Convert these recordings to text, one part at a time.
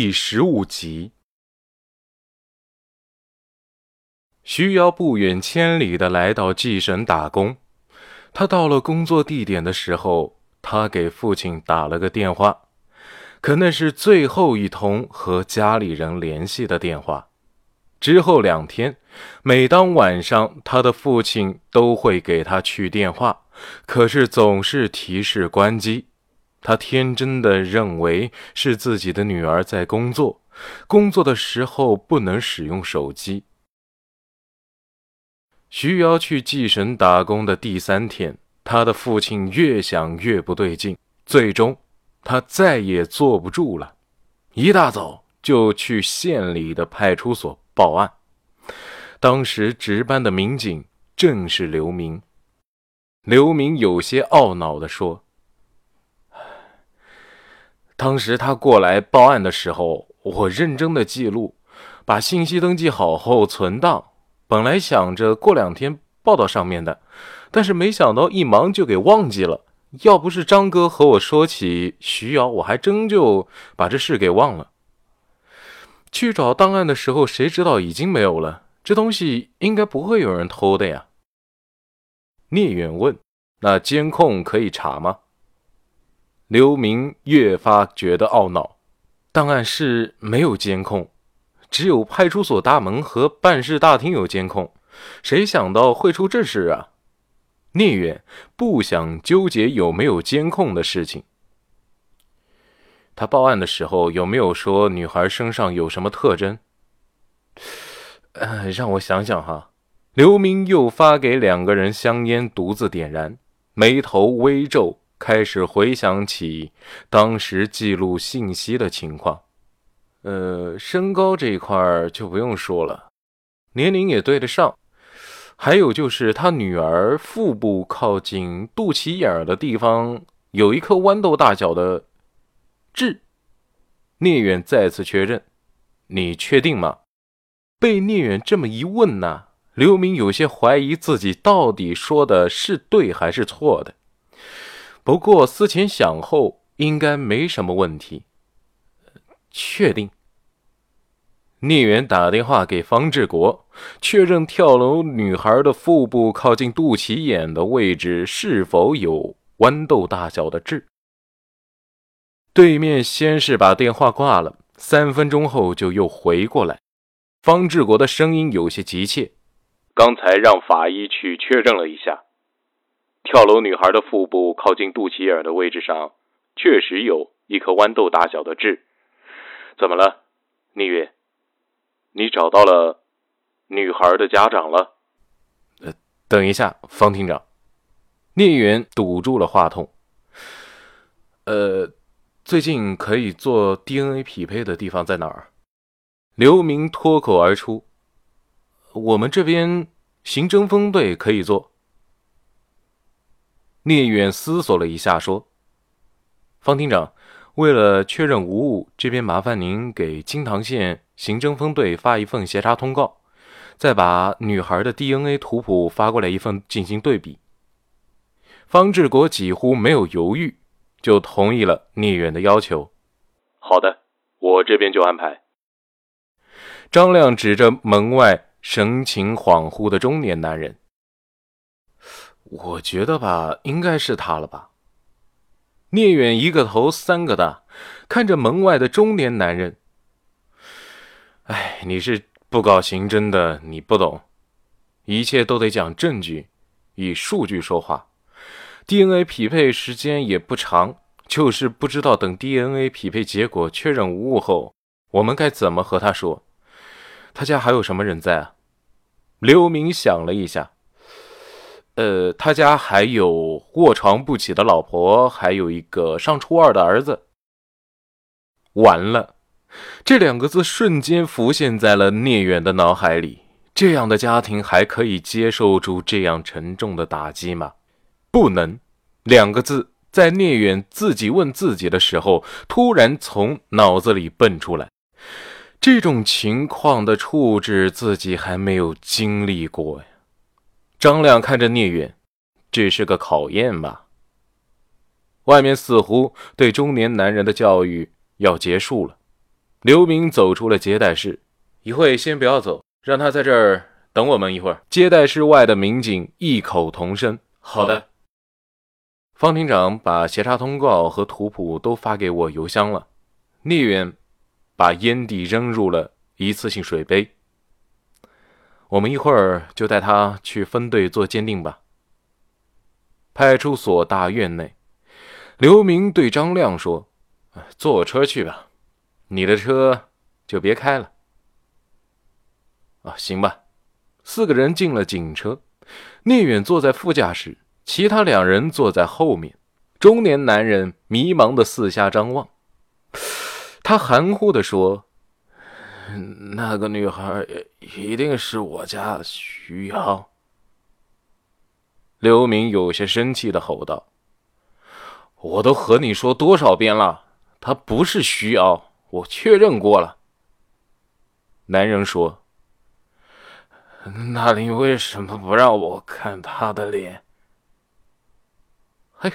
第十五集，徐瑶不远千里的来到济省打工。他到了工作地点的时候，他给父亲打了个电话，可那是最后一通和家里人联系的电话。之后两天，每当晚上，他的父亲都会给他去电话，可是总是提示关机。他天真的认为是自己的女儿在工作，工作的时候不能使用手机。徐瑶去济省打工的第三天，他的父亲越想越不对劲，最终他再也坐不住了，一大早就去县里的派出所报案。当时值班的民警正是刘明。刘明有些懊恼地说。当时他过来报案的时候，我认真的记录，把信息登记好后存档。本来想着过两天报到上面的，但是没想到一忙就给忘记了。要不是张哥和我说起徐瑶，我还真就把这事给忘了。去找档案的时候，谁知道已经没有了？这东西应该不会有人偷的呀。聂远问：“那监控可以查吗？”刘明越发觉得懊恼，档案室没有监控，只有派出所大门和办事大厅有监控。谁想到会出这事啊？聂远不想纠结有没有监控的事情。他报案的时候有没有说女孩身上有什么特征？呃，让我想想哈。刘明又发给两个人香烟，独自点燃，眉头微皱。开始回想起当时记录信息的情况，呃，身高这一块就不用说了，年龄也对得上。还有就是他女儿腹部靠近肚脐眼的地方有一颗豌豆大小的痣。聂远再次确认：“你确定吗？”被聂远这么一问呢，刘明有些怀疑自己到底说的是对还是错的。不过思前想后，应该没什么问题。确定。聂远打电话给方志国，确认跳楼女孩的腹部靠近肚脐眼的位置是否有豌豆大小的痣。对面先是把电话挂了，三分钟后就又回过来。方志国的声音有些急切：“刚才让法医去确认了一下。”跳楼女孩的腹部靠近肚脐眼的位置上，确实有一颗豌豆大小的痣。怎么了，聂远？你找到了女孩的家长了？呃，等一下，方厅长。聂远堵住了话筒。呃，最近可以做 DNA 匹配的地方在哪儿？刘明脱口而出：“我们这边刑侦分队可以做。”聂远思索了一下，说：“方厅长，为了确认无误，这边麻烦您给金堂县刑侦分队发一份协查通告，再把女孩的 DNA 图谱发过来一份进行对比。”方志国几乎没有犹豫，就同意了聂远的要求。“好的，我这边就安排。”张亮指着门外神情恍惚的中年男人。我觉得吧，应该是他了吧。聂远一个头三个大，看着门外的中年男人。哎，你是不搞刑侦的，你不懂，一切都得讲证据，以数据说话。DNA 匹配时间也不长，就是不知道等 DNA 匹配结果确认无误后，我们该怎么和他说？他家还有什么人在啊？刘明想了一下。呃，他家还有卧床不起的老婆，还有一个上初二的儿子。完了，这两个字瞬间浮现在了聂远的脑海里。这样的家庭还可以接受住这样沉重的打击吗？不能。两个字在聂远自己问自己的时候，突然从脑子里蹦出来。这种情况的处置，自己还没有经历过呀。张亮看着聂远，这是个考验吧？外面似乎对中年男人的教育要结束了。刘明走出了接待室，一会先不要走，让他在这儿等我们一会儿。接待室外的民警异口同声：“好的。”方厅长把协查通告和图谱都发给我邮箱了。聂远把烟蒂扔入了一次性水杯。我们一会儿就带他去分队做鉴定吧。派出所大院内，刘明对张亮说：“坐我车去吧，你的车就别开了。”啊，行吧。四个人进了警车，聂远坐在副驾驶，其他两人坐在后面。中年男人迷茫的四下张望，他含糊的说：“那个女孩一定是我家徐瑶。”刘明有些生气的吼道：“我都和你说多少遍了，她不是徐瑶，我确认过了。”男人说：“那你为什么不让我看她的脸？”“嘿，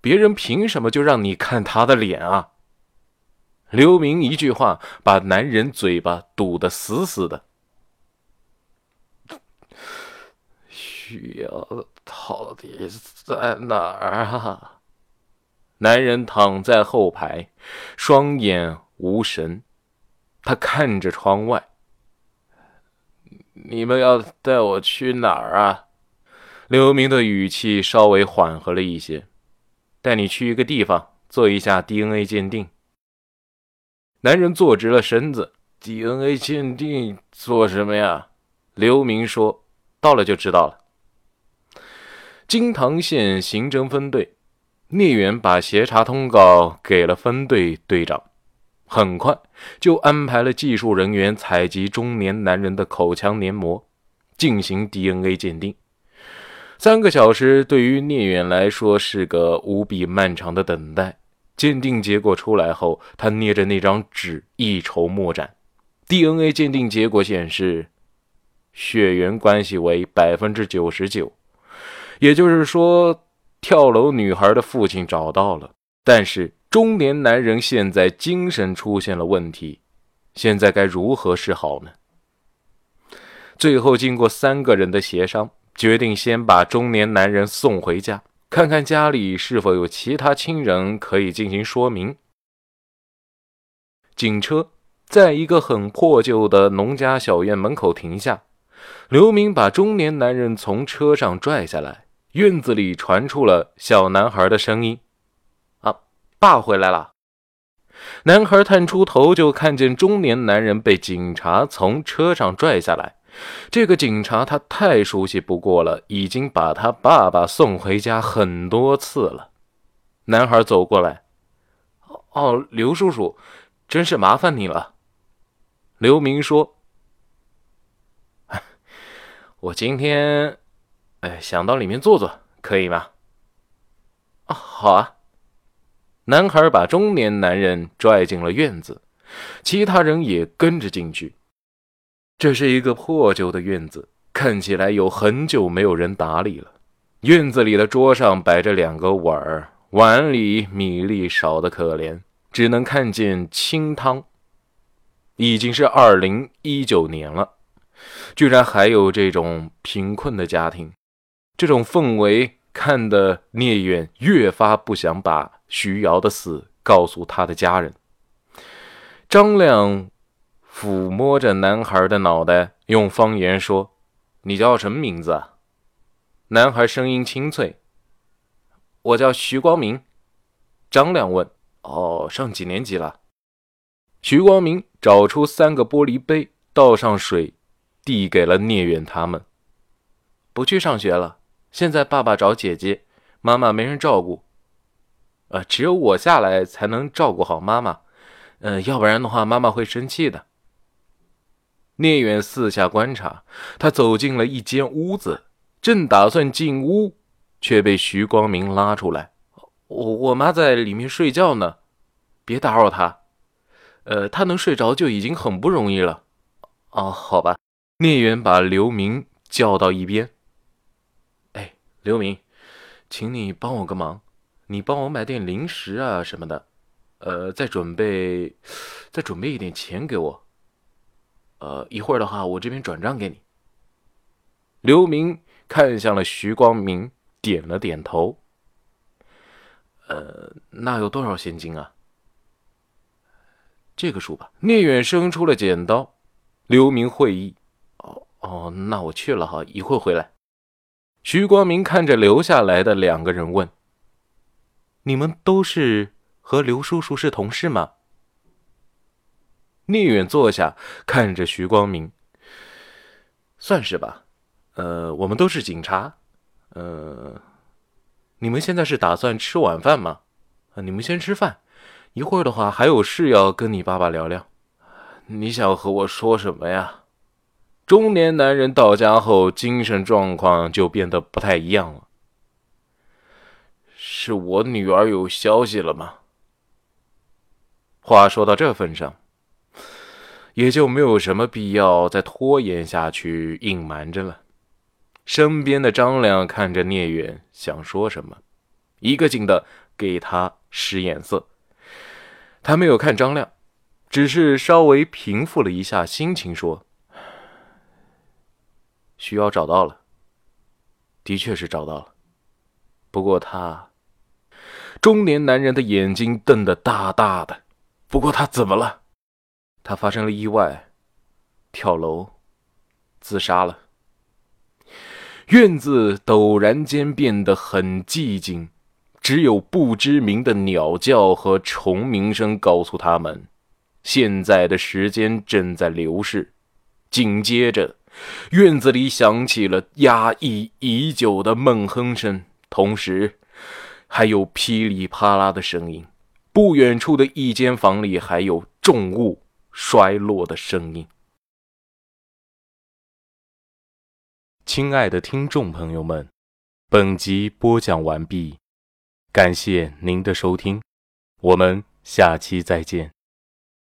别人凭什么就让你看她的脸啊？”刘明一句话把男人嘴巴堵得死死的。需要。到底在哪儿啊？男人躺在后排，双眼无神，他看着窗外。你们要带我去哪儿啊？刘明的语气稍微缓和了一些，带你去一个地方做一下 DNA 鉴定。男人坐直了身子，DNA 鉴定做什么呀？刘明说：“到了就知道了。”金堂县刑侦分队，聂远把协查通告给了分队队长，很快就安排了技术人员采集中年男人的口腔黏膜，进行 DNA 鉴定。三个小时对于聂远来说是个无比漫长的等待。鉴定结果出来后，他捏着那张纸一筹莫展。DNA 鉴定结果显示，血缘关系为百分之九十九。也就是说，跳楼女孩的父亲找到了，但是中年男人现在精神出现了问题，现在该如何是好呢？最后，经过三个人的协商，决定先把中年男人送回家，看看家里是否有其他亲人可以进行说明。警车在一个很破旧的农家小院门口停下，刘明把中年男人从车上拽下来。院子里传出了小男孩的声音：“啊，爸回来了。”男孩探出头，就看见中年男人被警察从车上拽下来。这个警察他太熟悉不过了，已经把他爸爸送回家很多次了。男孩走过来：“哦，刘叔叔，真是麻烦你了。”刘明说：“我今天……”哎，想到里面坐坐，可以吗？啊，好啊。男孩把中年男人拽进了院子，其他人也跟着进去。这是一个破旧的院子，看起来有很久没有人打理了。院子里的桌上摆着两个碗儿，碗里米粒少得可怜，只能看见清汤。已经是二零一九年了，居然还有这种贫困的家庭。这种氛围看得聂远越发不想把徐瑶的死告诉他的家人。张亮抚摸着男孩的脑袋，用方言说：“你叫什么名字？”男孩声音清脆：“我叫徐光明。”张亮问：“哦，上几年级了？”徐光明找出三个玻璃杯，倒上水，递给了聂远他们：“不去上学了。”现在爸爸找姐姐，妈妈没人照顾，呃，只有我下来才能照顾好妈妈，嗯，要不然的话妈妈会生气的。聂远四下观察，他走进了一间屋子，正打算进屋，却被徐光明拉出来。我我妈在里面睡觉呢，别打扰她。呃，她能睡着就已经很不容易了。哦，好吧。聂远把刘明叫到一边。哎刘明，请你帮我个忙，你帮我买点零食啊什么的。呃，再准备，再准备一点钱给我。呃，一会儿的话，我这边转账给你。刘明看向了徐光明，点了点头。呃，那有多少现金啊？这个数吧。聂远伸出了剪刀。刘明会意。哦哦，那我去了哈，一会儿回来。徐光明看着留下来的两个人问：“你们都是和刘叔叔是同事吗？”聂远坐下，看着徐光明：“算是吧。呃，我们都是警察。呃，你们现在是打算吃晚饭吗？啊，你们先吃饭。一会儿的话，还有事要跟你爸爸聊聊。你想和我说什么呀？”中年男人到家后，精神状况就变得不太一样了。是我女儿有消息了吗？话说到这份上，也就没有什么必要再拖延下去、隐瞒着了。身边的张亮看着聂远，想说什么，一个劲的给他使眼色。他没有看张亮，只是稍微平复了一下心情，说。需要找到了，的确是找到了。不过他，中年男人的眼睛瞪得大大的。不过他怎么了？他发生了意外，跳楼，自杀了。院子陡然间变得很寂静，只有不知名的鸟叫和虫鸣声告诉他们，现在的时间正在流逝。紧接着。院子里响起了压抑已久的闷哼声，同时还有噼里啪啦的声音。不远处的一间房里还有重物衰落的声音。亲爱的听众朋友们，本集播讲完毕，感谢您的收听，我们下期再见。